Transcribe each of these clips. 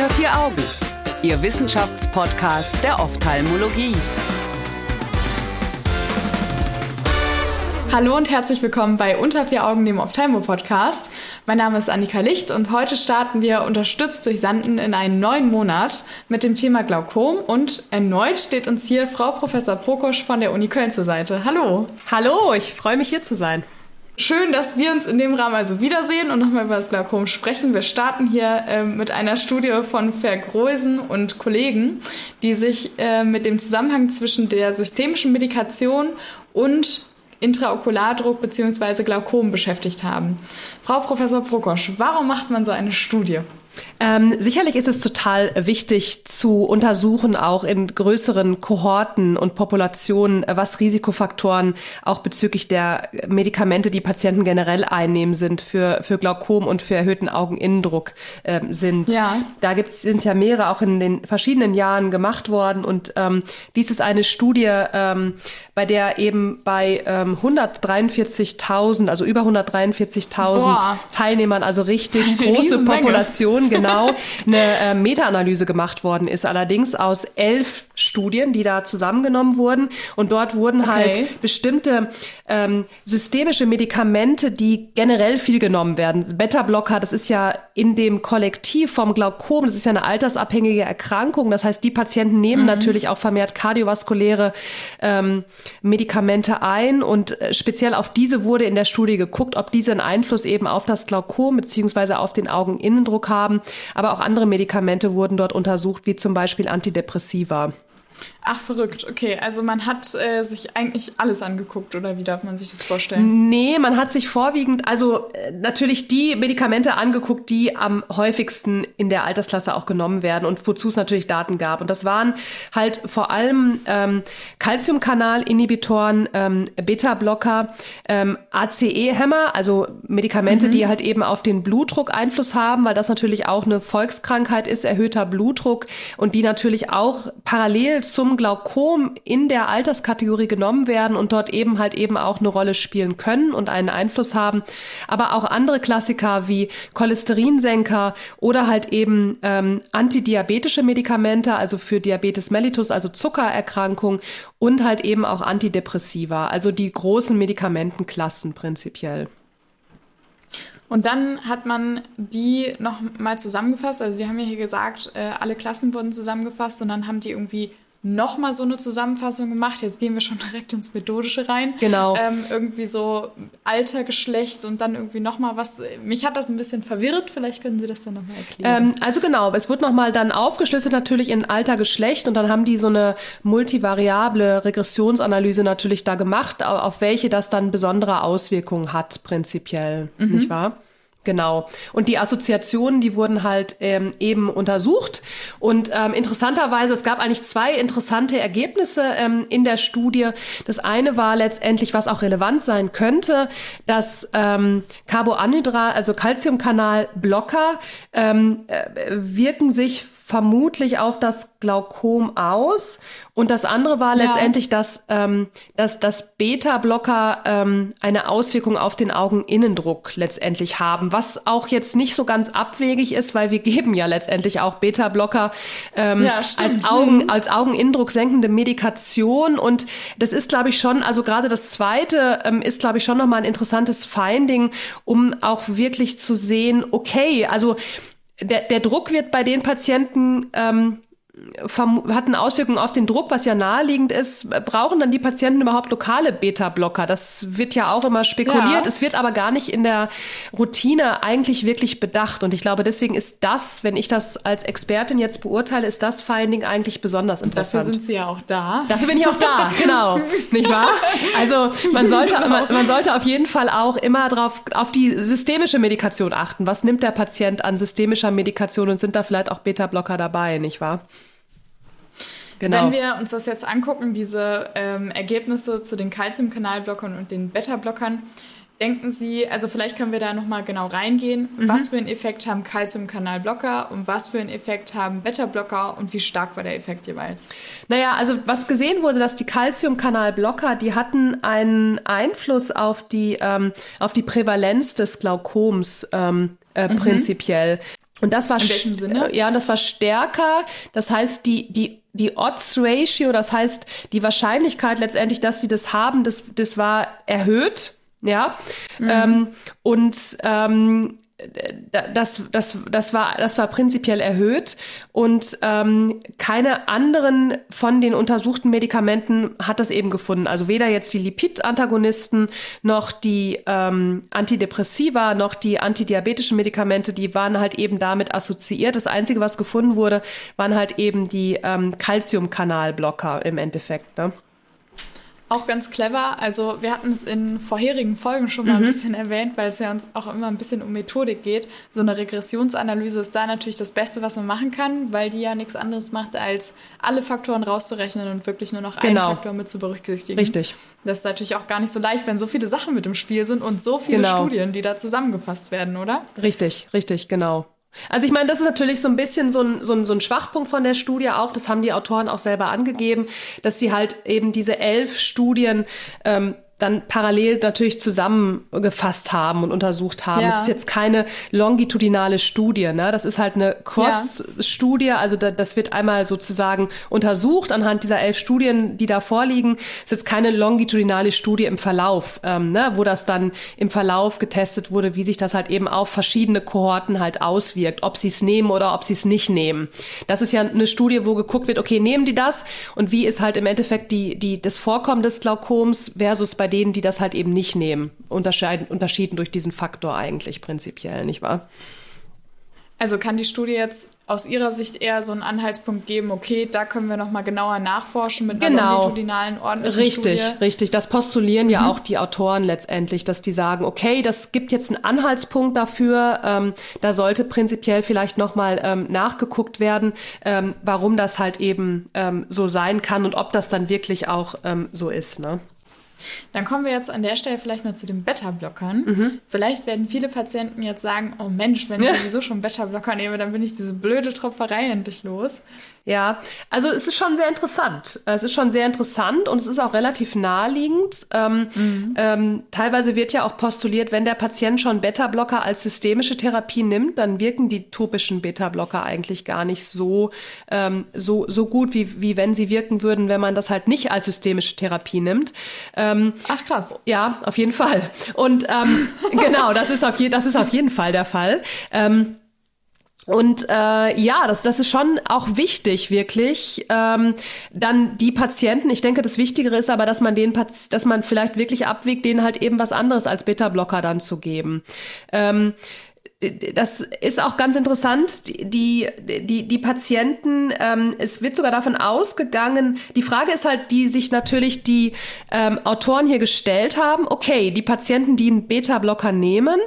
Unter vier Augen, Ihr Wissenschaftspodcast der Ophthalmologie. Hallo und herzlich willkommen bei Unter vier Augen, dem Ophthalmo-Podcast. Mein Name ist Annika Licht und heute starten wir unterstützt durch Sanden in einen neuen Monat mit dem Thema Glaukom und erneut steht uns hier Frau Professor Prokosch von der Uni Köln zur Seite. Hallo. Hallo, ich freue mich hier zu sein. Schön, dass wir uns in dem Rahmen also wiedersehen und nochmal über das Glaukom sprechen. Wir starten hier äh, mit einer Studie von Vergrösen und Kollegen, die sich äh, mit dem Zusammenhang zwischen der systemischen Medikation und Intraokulardruck bzw. Glaukom beschäftigt haben. Frau Professor Prokosch, warum macht man so eine Studie? Ähm, sicherlich ist es total wichtig zu untersuchen, auch in größeren Kohorten und Populationen, äh, was Risikofaktoren auch bezüglich der Medikamente, die Patienten generell einnehmen, sind für, für Glaukom und für erhöhten Augeninnendruck äh, sind. Ja. Da gibt's, sind ja mehrere auch in den verschiedenen Jahren gemacht worden und ähm, dies ist eine Studie, ähm, bei der eben bei ähm, 143.000, also über 143.000 Teilnehmern, also richtig große Population, genau, eine äh, Meta-Analyse gemacht worden ist. Allerdings aus elf Studien, die da zusammengenommen wurden. Und dort wurden okay. halt bestimmte ähm, systemische Medikamente, die generell viel genommen werden. Beta-Blocker, das ist ja in dem Kollektiv vom Glaukom, das ist ja eine altersabhängige Erkrankung. Das heißt, die Patienten nehmen mhm. natürlich auch vermehrt kardiovaskuläre ähm, Medikamente ein. Und äh, speziell auf diese wurde in der Studie geguckt, ob diese einen Einfluss eben auf das Glaukom beziehungsweise auf den Augeninnendruck haben. Aber auch andere Medikamente wurden dort untersucht, wie zum Beispiel Antidepressiva. Ach, verrückt. Okay, also man hat äh, sich eigentlich alles angeguckt, oder wie darf man sich das vorstellen? Nee, man hat sich vorwiegend, also äh, natürlich die Medikamente angeguckt, die am häufigsten in der Altersklasse auch genommen werden und wozu es natürlich Daten gab. Und das waren halt vor allem ähm, Calciumkanal-Inhibitoren, ähm, Beta-Blocker, ähm, ACE-Hämmer, also Medikamente, mhm. die halt eben auf den Blutdruck Einfluss haben, weil das natürlich auch eine Volkskrankheit ist, erhöhter Blutdruck und die natürlich auch parallel zum Glaukom in der Alterskategorie genommen werden und dort eben halt eben auch eine Rolle spielen können und einen Einfluss haben. Aber auch andere Klassiker wie Cholesterinsenker oder halt eben ähm, antidiabetische Medikamente, also für Diabetes mellitus, also Zuckererkrankung und halt eben auch Antidepressiva, also die großen Medikamentenklassen prinzipiell. Und dann hat man die noch mal zusammengefasst. Also Sie haben ja hier gesagt, äh, alle Klassen wurden zusammengefasst und dann haben die irgendwie nochmal so eine Zusammenfassung gemacht. Jetzt gehen wir schon direkt ins Methodische rein. Genau. Ähm, irgendwie so Alter, Geschlecht und dann irgendwie nochmal was. Mich hat das ein bisschen verwirrt. Vielleicht können Sie das dann nochmal erklären. Ähm, also genau, es wird nochmal dann aufgeschlüsselt natürlich in Alter, Geschlecht und dann haben die so eine multivariable Regressionsanalyse natürlich da gemacht, auf welche das dann besondere Auswirkungen hat, prinzipiell. Mhm. Nicht wahr? Genau. Und die Assoziationen, die wurden halt ähm, eben untersucht. Und ähm, interessanterweise, es gab eigentlich zwei interessante Ergebnisse ähm, in der Studie. Das eine war letztendlich, was auch relevant sein könnte, dass ähm, Carboanhydrat, also Calciumkanalblocker, ähm, äh, wirken sich vermutlich auf das Glaukom aus. Und das andere war ja. letztendlich, dass, ähm, dass, dass Beta-Blocker ähm, eine Auswirkung auf den Augeninnendruck letztendlich haben, was auch jetzt nicht so ganz abwegig ist, weil wir geben ja letztendlich auch Beta-Blocker ähm, ja, als, Augen, mhm. als Augeninnendruck senkende Medikation. Und das ist, glaube ich, schon, also gerade das zweite ähm, ist, glaube ich, schon nochmal ein interessantes Finding, um auch wirklich zu sehen, okay, also der, der Druck wird bei den Patienten ähm, hat eine Auswirkung auf den Druck, was ja naheliegend ist. Brauchen dann die Patienten überhaupt lokale Beta-Blocker? Das wird ja auch immer spekuliert. Ja. Es wird aber gar nicht in der Routine eigentlich wirklich bedacht. Und ich glaube, deswegen ist das, wenn ich das als Expertin jetzt beurteile, ist das Finding eigentlich besonders interessant. Dafür sind Sie ja auch da. Dafür bin ich auch da, genau. Nicht wahr? Also man sollte, genau. man, man, sollte auf jeden Fall auch immer drauf, auf die systemische Medikation achten. Was nimmt der Patient an systemischer Medikation und sind da vielleicht auch Beta-Blocker dabei, nicht wahr? Genau. Wenn wir uns das jetzt angucken, diese ähm, Ergebnisse zu den Calciumkanalblockern und den Beta-Blockern, denken Sie, also vielleicht können wir da nochmal genau reingehen, mhm. was für einen Effekt haben Calciumkanalblocker und was für einen Effekt haben Beta-Blocker und wie stark war der Effekt jeweils? Naja, also was gesehen wurde, dass die Calciumkanalblocker, die hatten einen Einfluss auf die, ähm, auf die Prävalenz des Glaukoms ähm, äh, mhm. prinzipiell. Und das war In welchem Sinne? Ja, und das war stärker. Das heißt, die, die, die Odds Ratio, das heißt, die Wahrscheinlichkeit letztendlich, dass sie das haben, das, das war erhöht. Ja. Mhm. Ähm, und ähm, das, das, das, war, das war prinzipiell erhöht und ähm, keine anderen von den untersuchten Medikamenten hat das eben gefunden. Also weder jetzt die Lipid-Antagonisten noch die ähm, Antidepressiva noch die antidiabetischen Medikamente, die waren halt eben damit assoziiert. Das Einzige, was gefunden wurde, waren halt eben die ähm, Calciumkanalblocker im Endeffekt. Ne? Auch ganz clever. Also wir hatten es in vorherigen Folgen schon mal mhm. ein bisschen erwähnt, weil es ja uns auch immer ein bisschen um Methodik geht. So eine Regressionsanalyse ist da natürlich das Beste, was man machen kann, weil die ja nichts anderes macht, als alle Faktoren rauszurechnen und wirklich nur noch genau. einen Faktor mit zu berücksichtigen. Richtig. Das ist natürlich auch gar nicht so leicht, wenn so viele Sachen mit im Spiel sind und so viele genau. Studien, die da zusammengefasst werden, oder? Richtig, richtig, genau. Also ich meine, das ist natürlich so ein bisschen so ein, so, ein, so ein Schwachpunkt von der Studie auch, das haben die Autoren auch selber angegeben, dass die halt eben diese elf Studien ähm, dann parallel natürlich zusammengefasst haben und untersucht haben. Es ist jetzt keine longitudinale Studie, ne? Das ist halt eine Cross-Studie, also da, das wird einmal sozusagen untersucht anhand dieser elf Studien, die da vorliegen. Es ist jetzt keine longitudinale Studie im Verlauf, ähm, ne? wo das dann im Verlauf getestet wurde, wie sich das halt eben auf verschiedene Kohorten halt auswirkt, ob sie es nehmen oder ob sie es nicht nehmen. Das ist ja eine Studie, wo geguckt wird, okay, nehmen die das und wie ist halt im Endeffekt die, die, das Vorkommen des Glaukoms versus bei denen, die das halt eben nicht nehmen, unterscheiden, unterschieden durch diesen Faktor eigentlich prinzipiell, nicht wahr? Also kann die Studie jetzt aus Ihrer Sicht eher so einen Anhaltspunkt geben, okay, da können wir nochmal genauer nachforschen mit einer genau. longitudinalen ordentlichen Richtig, Studie. richtig. Das postulieren mhm. ja auch die Autoren letztendlich, dass die sagen, okay, das gibt jetzt einen Anhaltspunkt dafür, ähm, da sollte prinzipiell vielleicht nochmal ähm, nachgeguckt werden, ähm, warum das halt eben ähm, so sein kann und ob das dann wirklich auch ähm, so ist. Ne? Dann kommen wir jetzt an der Stelle vielleicht mal zu den Beta-Blockern. Mhm. Vielleicht werden viele Patienten jetzt sagen, oh Mensch, wenn ich sowieso schon Beta-Blocker nehme, dann bin ich diese blöde Tropferei endlich los. Ja, also es ist schon sehr interessant. Es ist schon sehr interessant und es ist auch relativ naheliegend. Ähm, mhm. ähm, teilweise wird ja auch postuliert, wenn der Patient schon Beta-Blocker als systemische Therapie nimmt, dann wirken die topischen Beta-Blocker eigentlich gar nicht so, ähm, so, so gut, wie, wie wenn sie wirken würden, wenn man das halt nicht als systemische Therapie nimmt. Ähm, Ach krass. Ja, auf jeden Fall. Und ähm, genau, das ist, auf je, das ist auf jeden Fall der Fall. Ähm, und äh, ja, das, das ist schon auch wichtig, wirklich. Ähm, dann die Patienten, ich denke, das Wichtigere ist aber, dass man den dass man vielleicht wirklich abwiegt, denen halt eben was anderes als Beta-Blocker dann zu geben. Ähm, das ist auch ganz interessant. Die, die, die Patienten, ähm, es wird sogar davon ausgegangen, die Frage ist halt, die sich natürlich die ähm, Autoren hier gestellt haben, okay, die Patienten, die einen Beta-Blocker nehmen,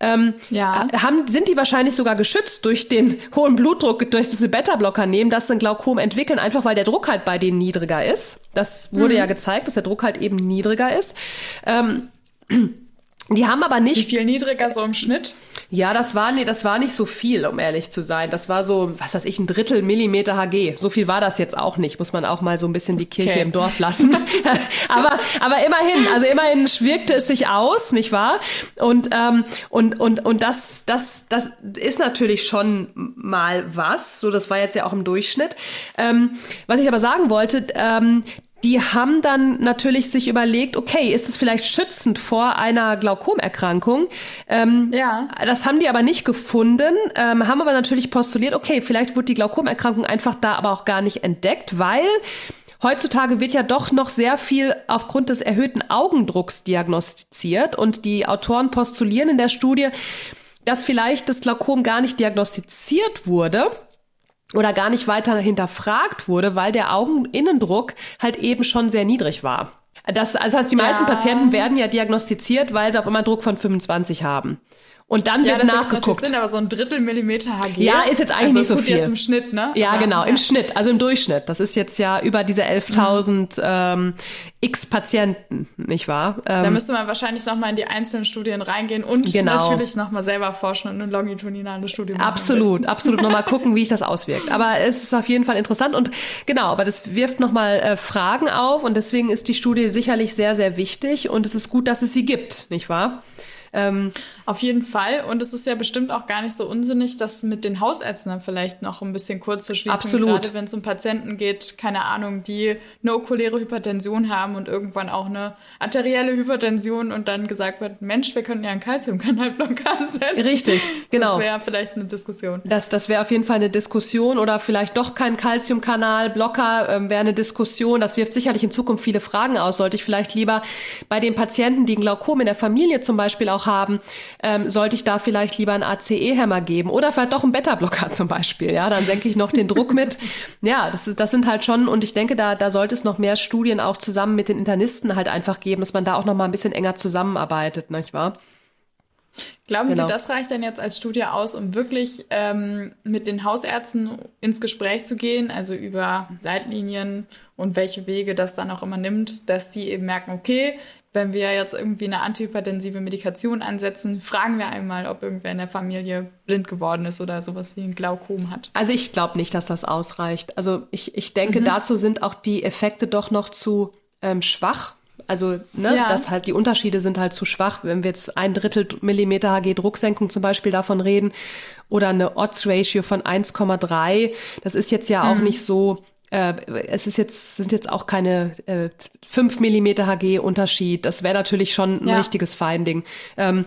ähm, ja. haben, sind die wahrscheinlich sogar geschützt durch den hohen Blutdruck, durch diese Beta-Blocker nehmen, dass sie ein Glaukom entwickeln, einfach weil der Druck halt bei denen niedriger ist. Das wurde mhm. ja gezeigt, dass der Druck halt eben niedriger ist. Ähm, die haben aber nicht. Wie viel niedriger so im Schnitt? Ja, das war, nee, das war nicht so viel, um ehrlich zu sein. Das war so, was weiß ich, ein Drittel Millimeter HG. So viel war das jetzt auch nicht. Muss man auch mal so ein bisschen die Kirche okay. im Dorf lassen. aber, aber immerhin, also immerhin wirkte es sich aus, nicht wahr? Und, ähm, und, und, und das, das, das ist natürlich schon mal was. So, das war jetzt ja auch im Durchschnitt. Ähm, was ich aber sagen wollte, ähm, die haben dann natürlich sich überlegt, okay, ist es vielleicht schützend vor einer Glaukomerkrankung? Ähm, ja. Das haben die aber nicht gefunden, ähm, haben aber natürlich postuliert, okay, vielleicht wurde die Glaukomerkrankung einfach da aber auch gar nicht entdeckt, weil Heutzutage wird ja doch noch sehr viel aufgrund des erhöhten Augendrucks diagnostiziert und die Autoren postulieren in der Studie, dass vielleicht das Glaukom gar nicht diagnostiziert wurde, oder gar nicht weiter hinterfragt wurde, weil der Augeninnendruck halt eben schon sehr niedrig war. Das, also heißt, die meisten ja. Patienten werden ja diagnostiziert, weil sie auf einmal Druck von 25 haben. Und dann ja, wird das nachgeguckt. Sind aber so ein Drittel Millimeter HG. Ja, ist jetzt eigentlich also nicht so gut viel. jetzt im Schnitt, ne? Ja, aber, genau, ja. im Schnitt, also im Durchschnitt. Das ist jetzt ja über diese 11.000 mhm. ähm, X Patienten, nicht wahr? Ähm, da müsste man wahrscheinlich noch mal in die einzelnen Studien reingehen und genau. natürlich noch mal selber forschen und eine longitudinale Studie machen. Absolut, absolut noch mal gucken, wie sich das auswirkt. Aber es ist auf jeden Fall interessant und genau, aber das wirft noch mal äh, Fragen auf und deswegen ist die Studie sicherlich sehr, sehr wichtig und es ist gut, dass es sie gibt, nicht wahr? Ähm, Auf jeden Fall. Und es ist ja bestimmt auch gar nicht so unsinnig, das mit den Hausärzten dann vielleicht noch ein bisschen kurz zu schließen. Absolut. Gerade wenn es um Patienten geht, keine Ahnung, die eine okuläre Hypertension haben und irgendwann auch eine arterielle Hypertension und dann gesagt wird, Mensch, wir können ja einen Calciumkanalblocker ansetzen. Richtig, genau. Das wäre vielleicht eine Diskussion. Das, das wäre auf jeden Fall eine Diskussion oder vielleicht doch kein Calciumkanalblocker ähm, wäre eine Diskussion. Das wirft sicherlich in Zukunft viele Fragen aus. Sollte ich vielleicht lieber bei den Patienten, die ein Glaukom in der Familie zum Beispiel auch haben, ähm, sollte ich da vielleicht lieber einen ACE-Hämmer geben oder vielleicht doch einen Beta-Blocker zum Beispiel. Ja, dann senke ich noch den Druck mit. Ja, das, ist, das sind halt schon, und ich denke, da, da sollte es noch mehr Studien auch zusammen mit den Internisten halt einfach geben, dass man da auch noch mal ein bisschen enger zusammenarbeitet, nicht wahr? Glauben genau. Sie, das reicht dann jetzt als Studie aus, um wirklich ähm, mit den Hausärzten ins Gespräch zu gehen, also über Leitlinien und welche Wege das dann auch immer nimmt, dass die eben merken, okay, wenn wir jetzt irgendwie eine antihypertensive Medikation ansetzen, fragen wir einmal, ob irgendwer in der Familie blind geworden ist oder sowas wie ein Glaukom hat. Also ich glaube nicht, dass das ausreicht. Also ich, ich denke, mhm. dazu sind auch die Effekte doch noch zu ähm, schwach also, ne, ja. dass halt die Unterschiede sind halt zu schwach. Wenn wir jetzt ein Drittel Millimeter Hg Drucksenkung zum Beispiel davon reden oder eine Odds-Ratio von 1,3, das ist jetzt ja auch mhm. nicht so äh, es ist jetzt, sind jetzt auch keine äh, 5 Millimeter Hg Unterschied. Das wäre natürlich schon ein ja. richtiges Finding. Ähm,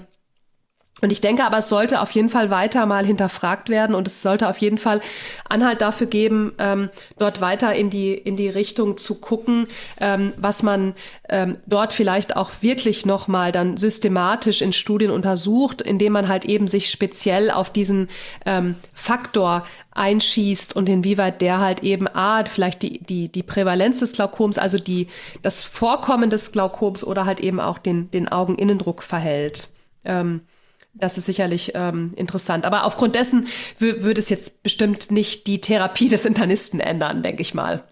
und ich denke aber, es sollte auf jeden Fall weiter mal hinterfragt werden und es sollte auf jeden Fall Anhalt dafür geben, ähm, dort weiter in die, in die Richtung zu gucken, ähm, was man ähm, dort vielleicht auch wirklich nochmal dann systematisch in Studien untersucht, indem man halt eben sich speziell auf diesen ähm, Faktor einschießt und inwieweit der halt eben A, vielleicht die, die, die Prävalenz des Glaukoms, also die, das Vorkommen des Glaukoms oder halt eben auch den, den Augeninnendruck verhält. Ähm, das ist sicherlich ähm, interessant. Aber aufgrund dessen würde es jetzt bestimmt nicht die Therapie des Internisten ändern, denke ich mal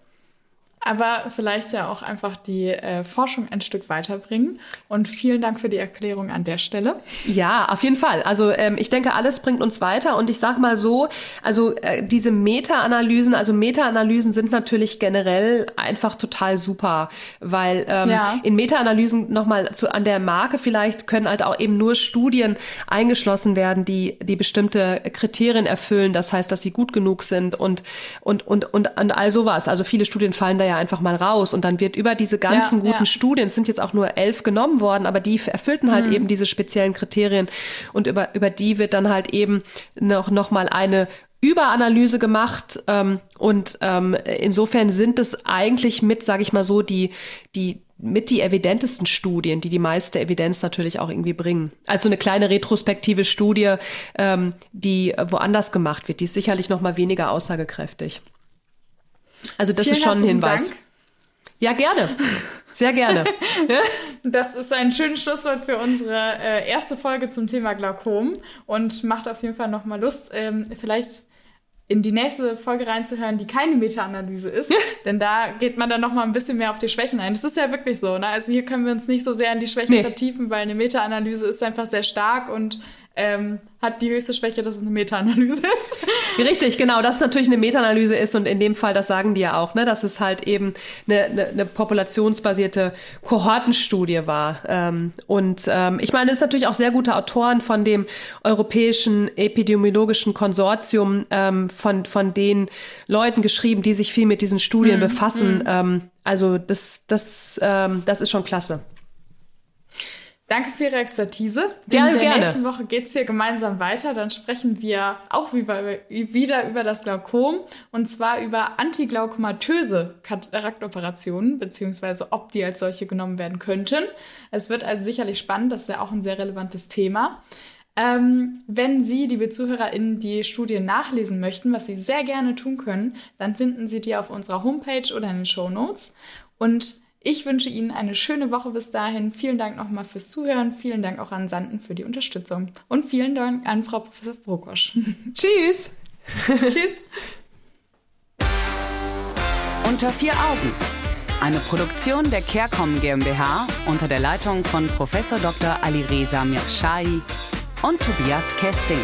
aber vielleicht ja auch einfach die äh, Forschung ein Stück weiterbringen. Und vielen Dank für die Erklärung an der Stelle. Ja, auf jeden Fall. Also ähm, ich denke, alles bringt uns weiter. Und ich sage mal so, also äh, diese Meta-Analysen, also Meta-Analysen sind natürlich generell einfach total super, weil ähm, ja. in Meta-Analysen nochmal zu, an der Marke vielleicht können halt auch eben nur Studien eingeschlossen werden, die, die bestimmte Kriterien erfüllen. Das heißt, dass sie gut genug sind und, und, und, und, und all sowas. Also viele Studien fallen da ja einfach mal raus und dann wird über diese ganzen ja, guten ja. Studien, es sind jetzt auch nur elf genommen worden, aber die erfüllten halt mhm. eben diese speziellen Kriterien und über, über die wird dann halt eben noch, noch mal eine Überanalyse gemacht ähm, und ähm, insofern sind es eigentlich mit, sage ich mal so, die, die mit die evidentesten Studien, die die meiste Evidenz natürlich auch irgendwie bringen. Also eine kleine retrospektive Studie, ähm, die woanders gemacht wird, die ist sicherlich noch mal weniger aussagekräftig. Also das Vielen ist schon ein Hinweis. Dank. Ja, gerne. Sehr gerne. das ist ein schönes Schlusswort für unsere äh, erste Folge zum Thema Glaukom und macht auf jeden Fall nochmal Lust, ähm, vielleicht in die nächste Folge reinzuhören, die keine Meta-Analyse ist, denn da geht man dann noch mal ein bisschen mehr auf die Schwächen ein. Das ist ja wirklich so, ne? Also hier können wir uns nicht so sehr in die Schwächen nee. vertiefen, weil eine Meta-Analyse ist einfach sehr stark und ähm, hat die höchste Schwäche, dass es eine Meta-Analyse ist. Richtig, genau, dass es natürlich eine Meta-Analyse ist und in dem Fall, das sagen die ja auch, ne, dass es halt eben eine, eine, eine populationsbasierte Kohortenstudie war. Ähm, und ähm, ich meine, es ist natürlich auch sehr gute Autoren von dem europäischen epidemiologischen Konsortium, ähm, von, von den Leuten geschrieben, die sich viel mit diesen Studien mhm. befassen. Ähm, also das, das, ähm, das ist schon klasse. Danke für Ihre Expertise. Gerne, In der gerne. nächsten Woche geht's hier gemeinsam weiter. Dann sprechen wir auch wieder über das Glaukom und zwar über antiglaukomatöse Kataraktoperationen, beziehungsweise ob die als solche genommen werden könnten. Es wird also sicherlich spannend. Das ist ja auch ein sehr relevantes Thema. Ähm, wenn Sie, liebe ZuhörerInnen, die Studie nachlesen möchten, was Sie sehr gerne tun können, dann finden Sie die auf unserer Homepage oder in den Show Notes. Und ich wünsche Ihnen eine schöne Woche bis dahin. Vielen Dank nochmal fürs Zuhören. Vielen Dank auch an Sanden für die Unterstützung. Und vielen Dank an Frau Professor Brokosch. Tschüss. Tschüss. Unter vier Augen. Eine Produktion der CareCom GmbH unter der Leitung von Professor Dr. Alireza Mirshahi und Tobias Kesting.